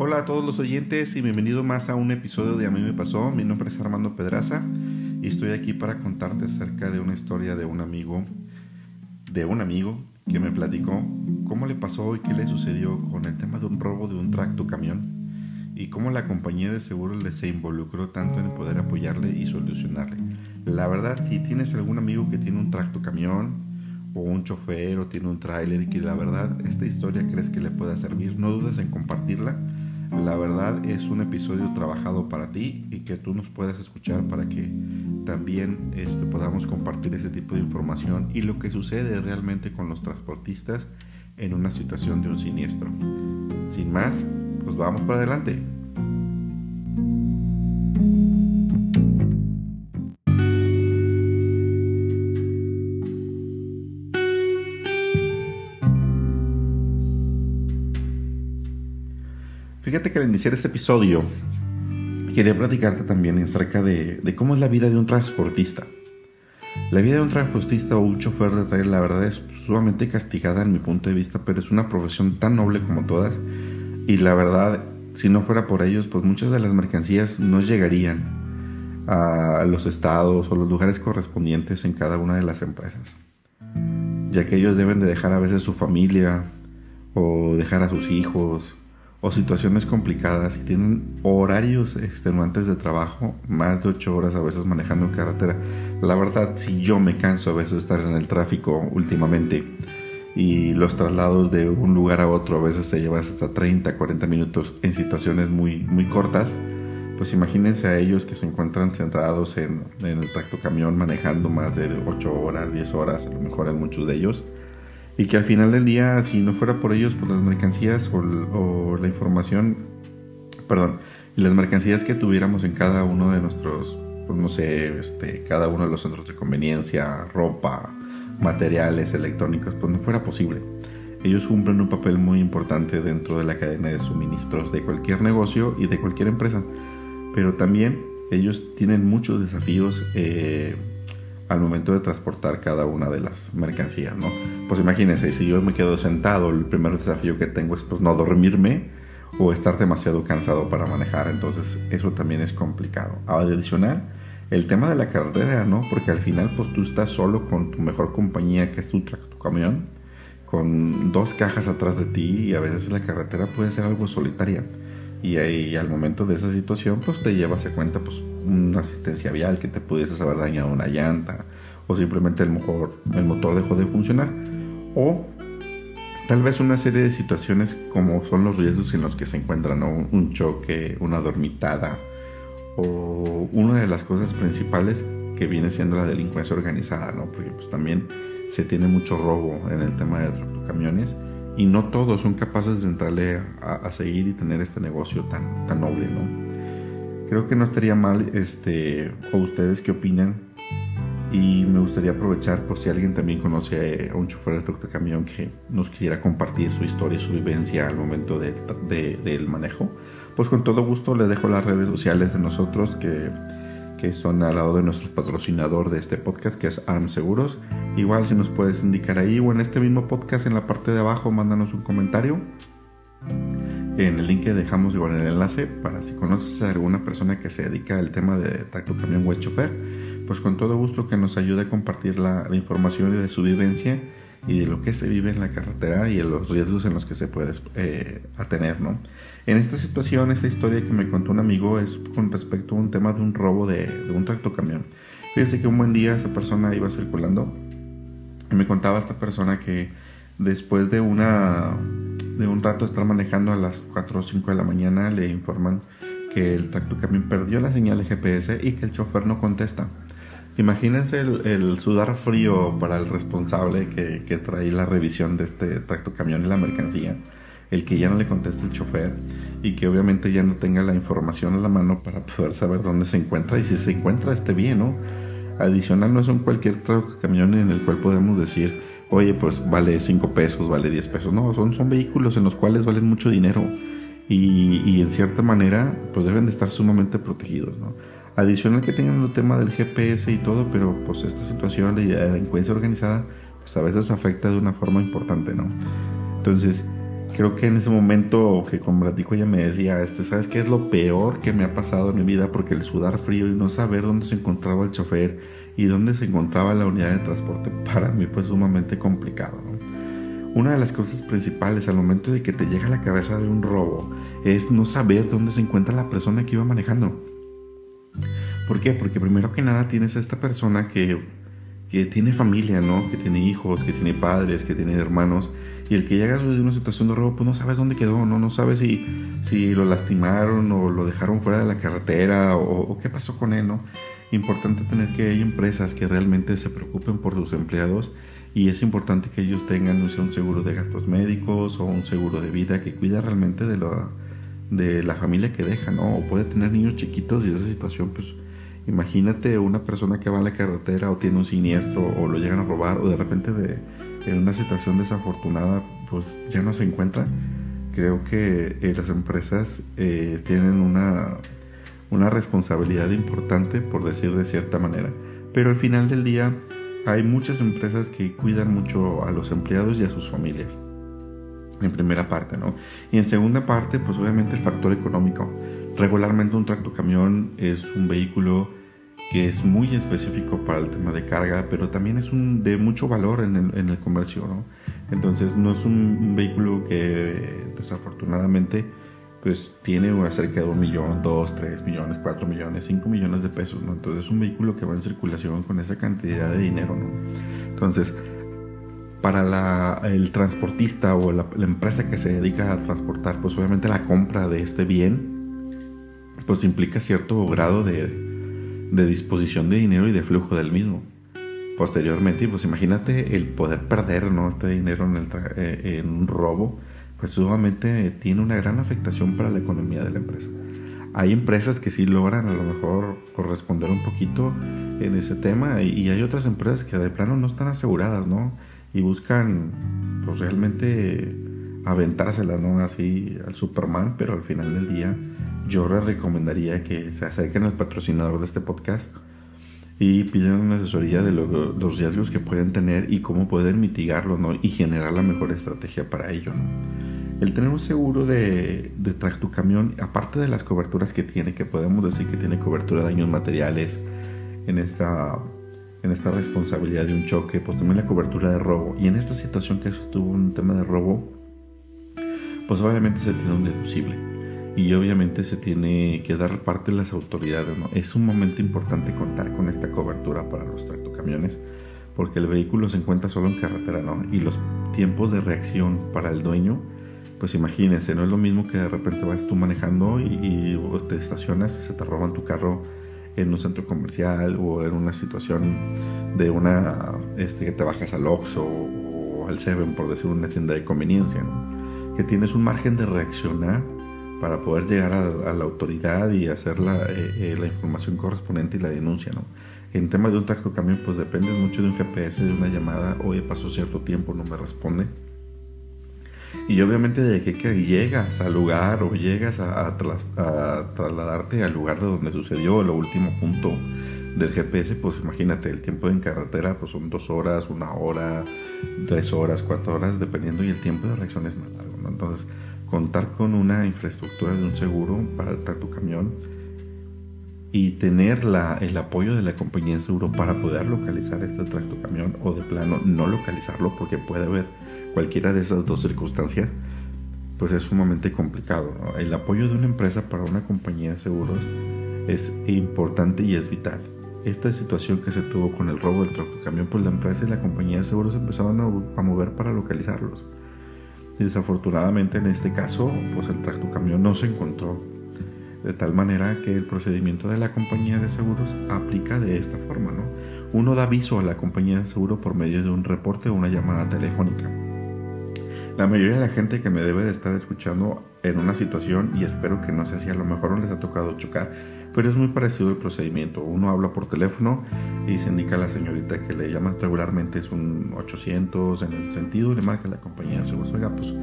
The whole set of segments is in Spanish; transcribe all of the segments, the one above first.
Hola a todos los oyentes y bienvenido más a un episodio de A mí me pasó. Mi nombre es Armando Pedraza y estoy aquí para contarte acerca de una historia de un amigo, de un amigo que me platicó cómo le pasó y qué le sucedió con el tema de un robo de un tracto camión y cómo la compañía de seguros le se involucró tanto en poder apoyarle y solucionarle. La verdad, si tienes algún amigo que tiene un tracto camión, o un chofer o tiene un tráiler y que la verdad esta historia crees que le pueda servir, no dudes en compartirla la verdad es un episodio trabajado para ti y que tú nos puedas escuchar para que también este, podamos compartir ese tipo de información y lo que sucede realmente con los transportistas en una situación de un siniestro. Sin más, pues vamos para adelante. Fíjate que al iniciar este episodio quería platicarte también acerca de, cómo es la vida de un transportista. La vida de un transportista o un chofer de trailer, la verdad es sumamente castigada en mi punto de vista, pero es una profesión tan noble como todas. Y la verdad, si no fuera por ellos, pues muchas de las mercancías no llegarían a los estados o los lugares correspondientes en cada una de las empresas. Ya que ellos deben de dejar a veces su familia o dejar a sus hijos o situaciones complicadas y tienen horarios extenuantes de trabajo, más de 8 horas a veces manejando en carretera. La verdad, si yo me canso a veces de estar en el tráfico últimamente y los traslados de un lugar a otro a veces se llevan hasta 30, 40 minutos en situaciones muy, muy cortas, pues imagínense a ellos que se encuentran centrados en, en el tracto camión manejando más de 8 horas, 10 horas, a lo mejor en muchos de ellos y que al final del día, si no fuera por ellos, pues las mercancías o, la información, perdón, las mercancías que tuviéramos en cada uno de nuestros, pues no sé, este, cada uno de los centros de conveniencia, ropa, materiales electrónicos, pues no fuera posible. Ellos cumplen un papel muy importante dentro de la cadena de suministros de cualquier negocio y de cualquier empresa, pero también ellos tienen muchos desafíos. Eh, al momento de transportar cada una de las mercancías, ¿no? Pues imagínense, si yo me quedo sentado, el primer desafío que tengo es pues no dormirme o estar demasiado cansado para manejar, entonces eso también es complicado. Adicional, el tema de la carretera, ¿no? Porque al final pues tú estás solo con tu mejor compañía que es tu, tu camión, con dos cajas atrás de ti y a veces la carretera puede ser algo solitaria y ahí al momento de esa situación pues te llevas a cuenta pues una asistencia vial que te pudiese haber dañado una llanta o simplemente el motor, el motor dejó de funcionar o tal vez una serie de situaciones como son los riesgos en los que se encuentran un choque, una dormitada o una de las cosas principales que viene siendo la delincuencia organizada, ¿no? Porque pues también se tiene mucho robo en el tema de camiones y no todos son capaces de entrarle a, seguir y tener este negocio tan, tan noble, ¿no? Creo que no estaría mal, este, o ustedes qué opinan, y me gustaría aprovechar por si alguien también conoce a un chofer de camión que nos quiera compartir su historia y su vivencia al momento del manejo, pues con todo gusto le dejo las redes sociales de nosotros que que son al lado de nuestro patrocinador de este podcast, que es ARM Seguros. Igual si nos puedes indicar ahí o en este mismo podcast en la parte de abajo, mándanos un comentario. En el link que dejamos igual en el enlace para si conoces a alguna persona que se dedica al tema de tracto camión o chofer, pues con todo gusto que nos ayude a compartir la, la información de su vivencia y de lo que se vive en la carretera y de los riesgos en los que se puede eh, atener, ¿no? En esta situación, esta historia que me contó un amigo es con respecto a un tema de un robo de, de un tractocamión. Fíjese que un buen día esa persona iba circulando y me contaba esta persona que después de una de un rato estar manejando a las 4 o 5 de la mañana le informan que el tractocamión perdió la señal de GPS y que el chofer no contesta. Imagínense el, sudar frío para el responsable que, trae la revisión de este tracto camión y la mercancía. El que ya no le conteste el chofer y que obviamente ya no tenga la información a la mano para poder saber dónde se encuentra y si se encuentra esté bien, ¿no? Adicional no es un cualquier tracto camión en el cual podemos decir, oye, pues vale 5 pesos, vale 10 pesos. No, son, son vehículos en los cuales valen mucho dinero y, y en cierta manera pues deben de estar sumamente protegidos, ¿no? Adicional que tengan el tema del GPS y todo, pero pues esta situación de delincuencia organizada pues a veces afecta de una forma importante, ¿no? Entonces, creo que en ese momento que con platico ella me decía, este, ¿sabes qué es lo peor que me ha pasado en mi vida? Porque el sudar frío y no saber dónde se encontraba el chofer y dónde se encontraba la unidad de transporte para mí fue sumamente complicado. Una de las cosas principales al momento de que te llega a la cabeza de un robo es no saber dónde se encuentra la persona que iba manejando. ¿Por qué? Porque primero que nada tienes a esta persona que, que tiene familia, ¿no? Que tiene hijos, que tiene padres, que tiene hermanos. Y el que llega de una situación de robo, pues no sabes dónde quedó, ¿no? No sabes si, si lo lastimaron o lo dejaron fuera de la carretera o, o qué pasó con él, ¿no? Importante tener que hay empresas que realmente se preocupen por sus empleados y es importante que ellos tengan no un seguro de gastos médicos o un seguro de vida que cuida realmente de la, de la familia que deja, ¿no? O puede tener niños chiquitos y esa situación, pues imagínate una persona que va en la carretera o tiene un siniestro o lo llegan a robar o de repente de, en una situación desafortunada pues ya no se encuentra. Creo que eh, las empresas eh, tienen una, una responsabilidad importante, por decir de cierta manera, pero al final del día hay muchas empresas que cuidan mucho a los empleados y a sus familias. En primera parte, ¿no? Y en segunda parte, pues obviamente el factor económico. Regularmente un tractocamión es un vehículo que es muy específico para el tema de carga, pero también es un, de mucho valor en el, en el comercio, ¿no? Entonces no es un vehículo que desafortunadamente pues tiene cerca de un millón, dos, tres millones, cuatro millones, cinco millones de pesos, ¿no? Entonces es un vehículo que va en circulación con esa cantidad de dinero, ¿no? Entonces, para la, el transportista o la, empresa que se dedica a transportar, pues obviamente la compra de este bien, pues implica cierto grado de, de disposición de dinero y de flujo del mismo. Posteriormente, pues imagínate el poder perder, ¿no? Este dinero en, eh, en un robo pues sumamente tiene una gran afectación para la economía de la empresa. Hay empresas que sí logran a lo mejor corresponder un poquito en ese tema y hay otras empresas que de plano no están aseguradas, ¿no? Y buscan pues realmente aventársela, ¿no? Así al Superman, pero al final del día yo les recomendaría que se acerquen al patrocinador de este podcast y pidan una asesoría de los riesgos que pueden tener y cómo pueden mitigarlo, ¿no? Y generar la mejor estrategia para ello, ¿no? El tener un seguro de, de camión, aparte de las coberturas que tiene, que podemos decir que tiene cobertura de daños materiales en esta, en esta responsabilidad de un choque, pues también la cobertura de robo. Y en esta situación que tuvo un tema de robo, pues obviamente se tiene un deducible. Y obviamente se tiene que dar parte de las autoridades. ¿no? Es un momento importante contar con esta cobertura para los tractocamiones porque el vehículo se encuentra solo en carretera, ¿no? Y los tiempos de reacción para el dueño pues imagínense, no es lo mismo que de repente vas tú manejando y, te estacionas y se te roban tu carro en un centro comercial o en una situación de una, este, que te bajas al Oxxo o, al Seven, por decir una tienda de conveniencia, que tienes un margen de reaccionar para poder llegar a, la autoridad y hacer la, eh, eh, la, información correspondiente y la denuncia. ¿no? En tema de un tracto camión, pues depende mucho de un GPS, de una llamada, oye, pasó cierto tiempo, no me responde y obviamente de que, llegas al lugar o llegas a, trasladarte al lugar de donde sucedió el último punto del GPS, pues imagínate, el tiempo en carretera pues son dos horas, una hora, tres horas, cuatro horas, dependiendo y el tiempo de reacción es más largo. Entonces, contar con una infraestructura de un seguro para tu camión y tener la, el apoyo de la compañía de seguro para poder localizar este camión o de plano no localizarlo porque puede haber cualquiera de esas dos circunstancias, pues es sumamente complicado. El apoyo de una empresa para una compañía de seguros es importante y es vital. Esta situación que se tuvo con el robo del camión, pues la empresa y la compañía de seguros empezaron a, mover para localizarlos. Desafortunadamente en este caso, pues el camión no se encontró. De tal manera que el procedimiento de la compañía de seguros aplica de esta forma, ¿no? Uno da aviso a la compañía de seguro por medio de un reporte o una llamada telefónica. La mayoría de la gente que me debe de estar escuchando en una situación, y espero que no sea así, a lo mejor no les ha tocado chocar, pero es muy parecido el procedimiento. Uno habla por teléfono y se indica a la señorita que le llama regularmente, es un 800 en ese sentido, le marca la compañía de seguros, oiga, pues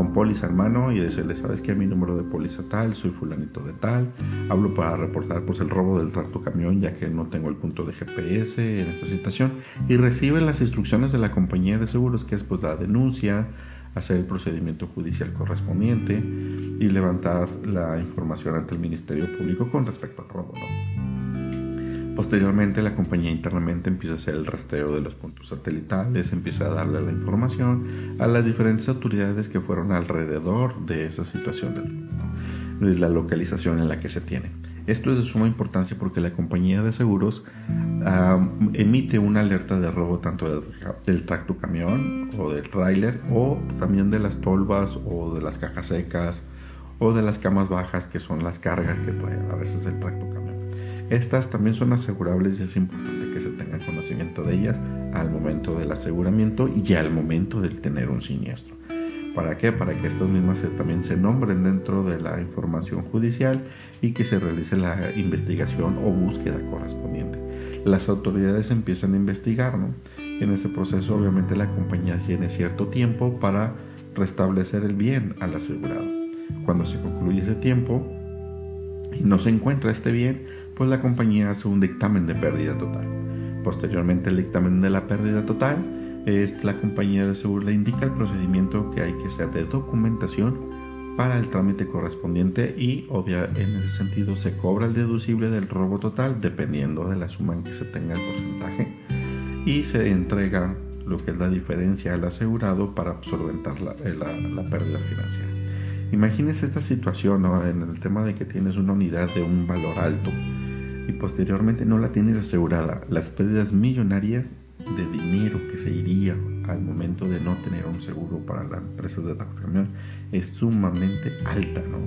con póliza en mano y decirle, sabes que mi número de póliza tal, soy fulanito de tal, hablo para reportar pues el robo del tracto camión ya que no tengo el punto de GPS en esta situación y reciben las instrucciones de la compañía de seguros que es pues la denuncia, hacer el procedimiento judicial correspondiente y levantar la información ante el Ministerio Público con respecto al robo. Posteriormente la compañía internamente empieza a hacer el rastreo de los puntos satelitales, empieza a darle la información a las diferentes autoridades que fueron alrededor de esa situación de la localización en la que se tiene. Esto es de suma importancia porque la compañía de seguros emite una alerta de robo tanto del, tracto camión o del trailer o también de las tolvas o de las cajas secas o de las camas bajas que son las cargas que trae a veces el tracto camión. Estas también son asegurables y es importante que se tenga conocimiento de ellas al momento del aseguramiento y al momento de tener un siniestro. ¿Para qué? Para que estas mismas también se nombren dentro de la información judicial y que se realice la investigación o búsqueda correspondiente. Las autoridades empiezan a investigar, ¿no? En ese proceso obviamente la compañía tiene cierto tiempo para restablecer el bien al asegurado. Cuando se concluye ese tiempo y no se encuentra este bien, pues la compañía hace un dictamen de pérdida total. Posteriormente el dictamen de la pérdida total la compañía de seguro le indica el procedimiento que hay que hacer de documentación para el trámite correspondiente y obvia en ese sentido se cobra el deducible del robo total dependiendo de la suma en que se tenga el porcentaje y se entrega lo que es la diferencia al asegurado para solventar la, eh, la, pérdida financiera. Imagínese esta situación en el tema de que tienes una unidad de un valor alto y posteriormente no la tienes asegurada. Las pérdidas millonarias de dinero que se iría al momento de no tener un seguro para la empresa de camión es sumamente alta, ¿no?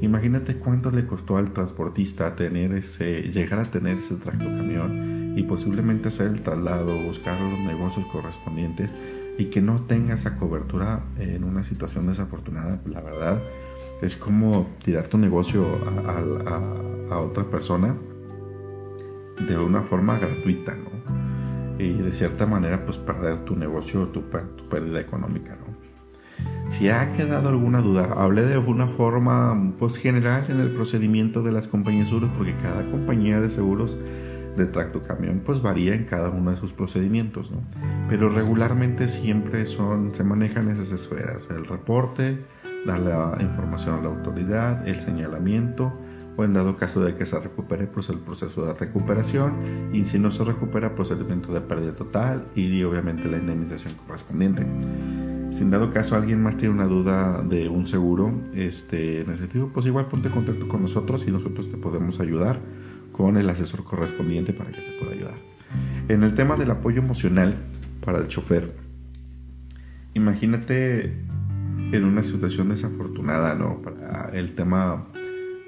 Imagínate cuánto le costó al transportista tener ese, llegar a tener ese camión y posiblemente hacer el traslado, buscar los negocios correspondientes y que no tenga esa cobertura en una situación desafortunada, la verdad es como tirar tu negocio a, a otra persona de una forma gratuita, ¿no? y de cierta manera pues perder tu negocio o tu, pérdida económica. ¿no? Si ha quedado alguna duda, hablé de una forma pues general en el procedimiento de las compañías de seguros porque cada compañía de seguros de tracto camión pues varía en cada uno de sus procedimientos, ¿no? pero regularmente siempre son, se manejan esas esferas, el reporte, dar la información a la autoridad, el señalamiento, o en dado caso de que se recupere, pues el proceso de recuperación y si no se recupera, procedimiento de pérdida total y obviamente la indemnización correspondiente. Si en dado caso alguien más tiene una duda de un seguro este, en ese sentido, pues igual ponte en contacto con nosotros y nosotros te podemos ayudar con el asesor correspondiente para que te pueda ayudar. En el tema del apoyo emocional para el chofer, imagínate en una situación desafortunada, ¿no? Para el tema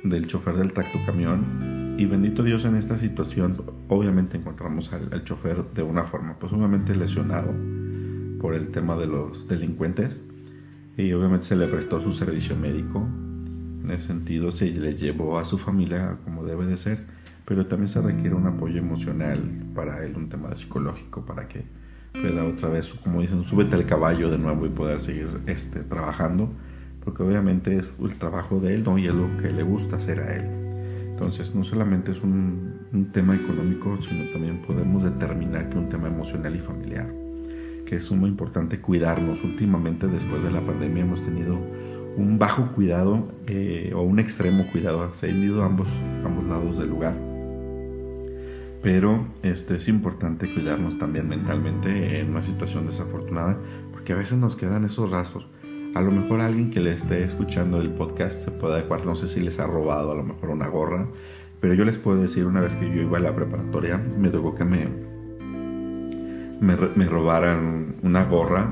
del chofer del tracto camión. Y bendito Dios en esta situación, obviamente encontramos al, chofer de una forma, pues obviamente lesionado por el tema de los delincuentes. Y obviamente se le prestó su servicio médico. En ese sentido se le llevó a su familia como debe de ser. Pero también se requiere un apoyo emocional para él, un tema psicológico, para que pueda otra vez, como dicen, súbete al caballo de nuevo y poder seguir este, trabajando porque obviamente es el trabajo de él ¿no? y es lo que le gusta hacer a él. Entonces no solamente es un, tema económico, sino también podemos determinar que un tema emocional y familiar, que es muy importante cuidarnos. Últimamente después de la pandemia hemos tenido un bajo cuidado eh, o un extremo cuidado, se han ambos, ambos lados del lugar. Pero este, es importante cuidarnos también mentalmente en una situación desafortunada, porque a veces nos quedan esos rastros a lo mejor alguien que le esté escuchando el podcast se puede adecuar, no sé si les ha robado a lo mejor una gorra, pero yo les puedo decir, una vez que yo iba a la preparatoria, me tocó que me, me, robaran una gorra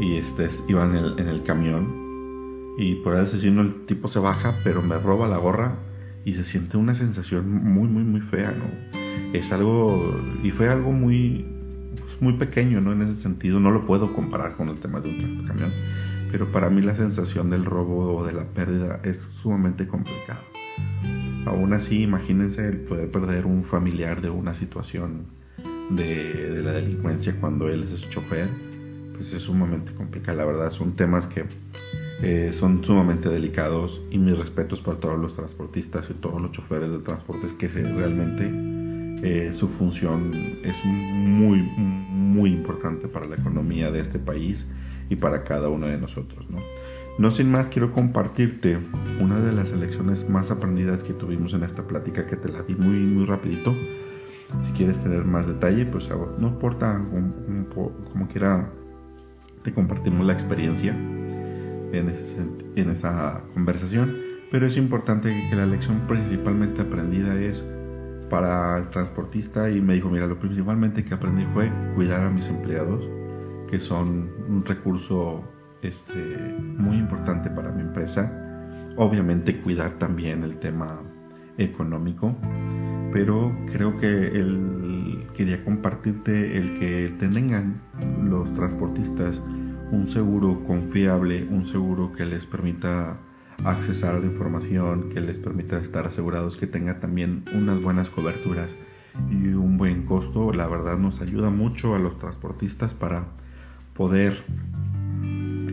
y este, iba en el, el camión y por ahí asesino el tipo se baja, pero me roba la gorra y se siente una sensación muy, muy, muy fea, ¿no? Es algo, y fue algo muy, pues, muy pequeño, ¿no? En ese sentido, no lo puedo comparar con el tema de un camión pero para mí la sensación del robo o de la pérdida es sumamente complicado. Aún así, imagínense el poder perder un familiar de una situación de, la delincuencia cuando él es chofer, pues es sumamente complicado. La verdad, son temas que eh, son sumamente delicados y mis respetos para todos los transportistas y todos los choferes de transportes que realmente eh, su función es muy, muy importante para la economía de este país y para cada uno de nosotros. ¿no? no sin más, quiero compartirte una de las lecciones más aprendidas que tuvimos en esta plática que te la di muy, muy rapidito. Si quieres tener más detalle, pues no importa como, quiera, te compartimos la experiencia en, en esa conversación. Pero es importante que la lección principalmente aprendida es para el transportista y me dijo, mira, lo principalmente que aprendí fue cuidar a mis empleados, que son un recurso este, muy importante para mi empresa. Obviamente cuidar también el tema económico, pero creo que él quería compartirte el que tengan los transportistas un seguro confiable, un seguro que les permita accesar a la información, que les permita estar asegurados, que tenga también unas buenas coberturas y un buen costo, la verdad nos ayuda mucho a los transportistas para poder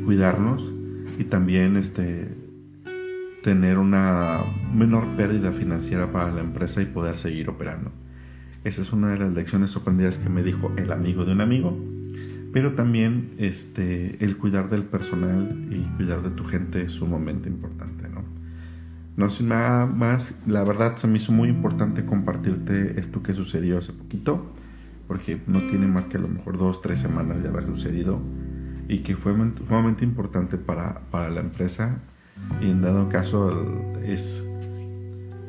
cuidarnos y también este tener una menor pérdida financiera para la empresa y poder seguir operando. Esa es una de las lecciones sorprendidas que me dijo el amigo de un amigo pero también este, el cuidar del personal y cuidar de tu gente es sumamente importante, ¿no? No sin nada más, la verdad se me hizo muy importante compartirte esto que sucedió hace poquito, porque no tiene más que a lo mejor dos, tres semanas de haber sucedido y que fue sumamente importante para, para la empresa y en dado caso es,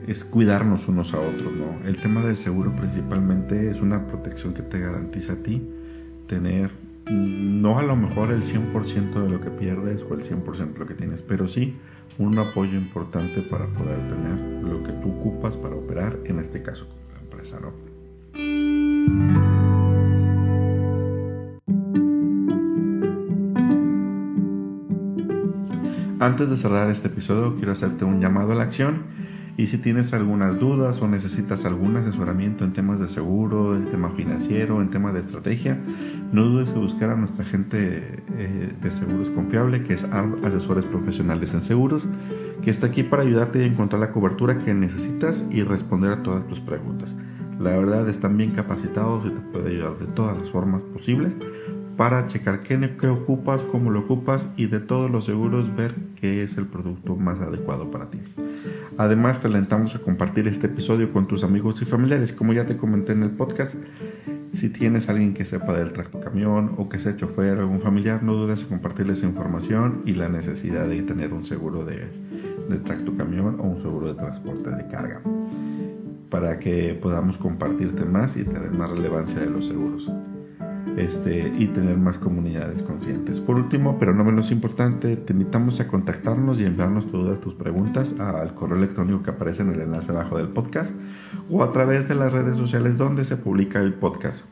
es cuidarnos unos a otros, ¿no? El tema del seguro principalmente es una protección que te garantiza a ti tener no a lo mejor el 100% de lo que pierdes o el 100% de lo que tienes, pero sí un apoyo importante para poder tener lo que tú ocupas para operar, en este caso como la empresa, ¿no? Antes de cerrar este episodio, quiero hacerte un llamado a la acción y si tienes algunas dudas o necesitas algún asesoramiento en temas de seguro, en tema financiero, en temas de estrategia, no dudes en buscar a nuestra gente eh, de seguros confiable, que es Asesores Profesionales en Seguros, que está aquí para ayudarte a encontrar la cobertura que necesitas y responder a todas tus preguntas. La verdad están bien capacitados y te puede ayudar de todas las formas posibles para checar qué, qué, ocupas, cómo lo ocupas y de todos los seguros ver qué es el producto más adecuado para ti. Además, te alentamos a compartir este episodio con tus amigos y familiares. Como ya te comenté en el podcast, si tienes alguien que sepa del tracto camión o que sea chofer o algún familiar, no dudes en compartirles información y la necesidad de tener un seguro de, de tracto camión o un seguro de transporte de carga para que podamos compartirte más y tener más relevancia de los seguros este, y tener más comunidades conscientes. Por último, pero no menos importante, te invitamos a contactarnos y enviarnos todas tus preguntas al correo electrónico que aparece en el enlace abajo del podcast o a través de las redes sociales donde se publica el podcast,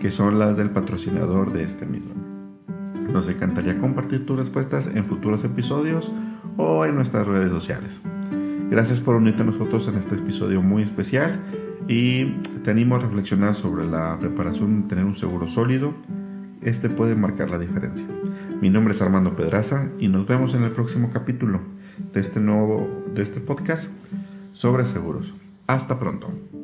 que son las del patrocinador de este mismo. Nos encantaría compartir tus respuestas en futuros episodios o en nuestras redes sociales. Gracias por unirte a nosotros en este episodio muy especial y te animo a reflexionar sobre la preparación de tener un seguro sólido. Este puede marcar la diferencia. Mi nombre es Armando Pedraza y nos vemos en el próximo capítulo de este nuevo de este podcast sobre seguros. Hasta pronto.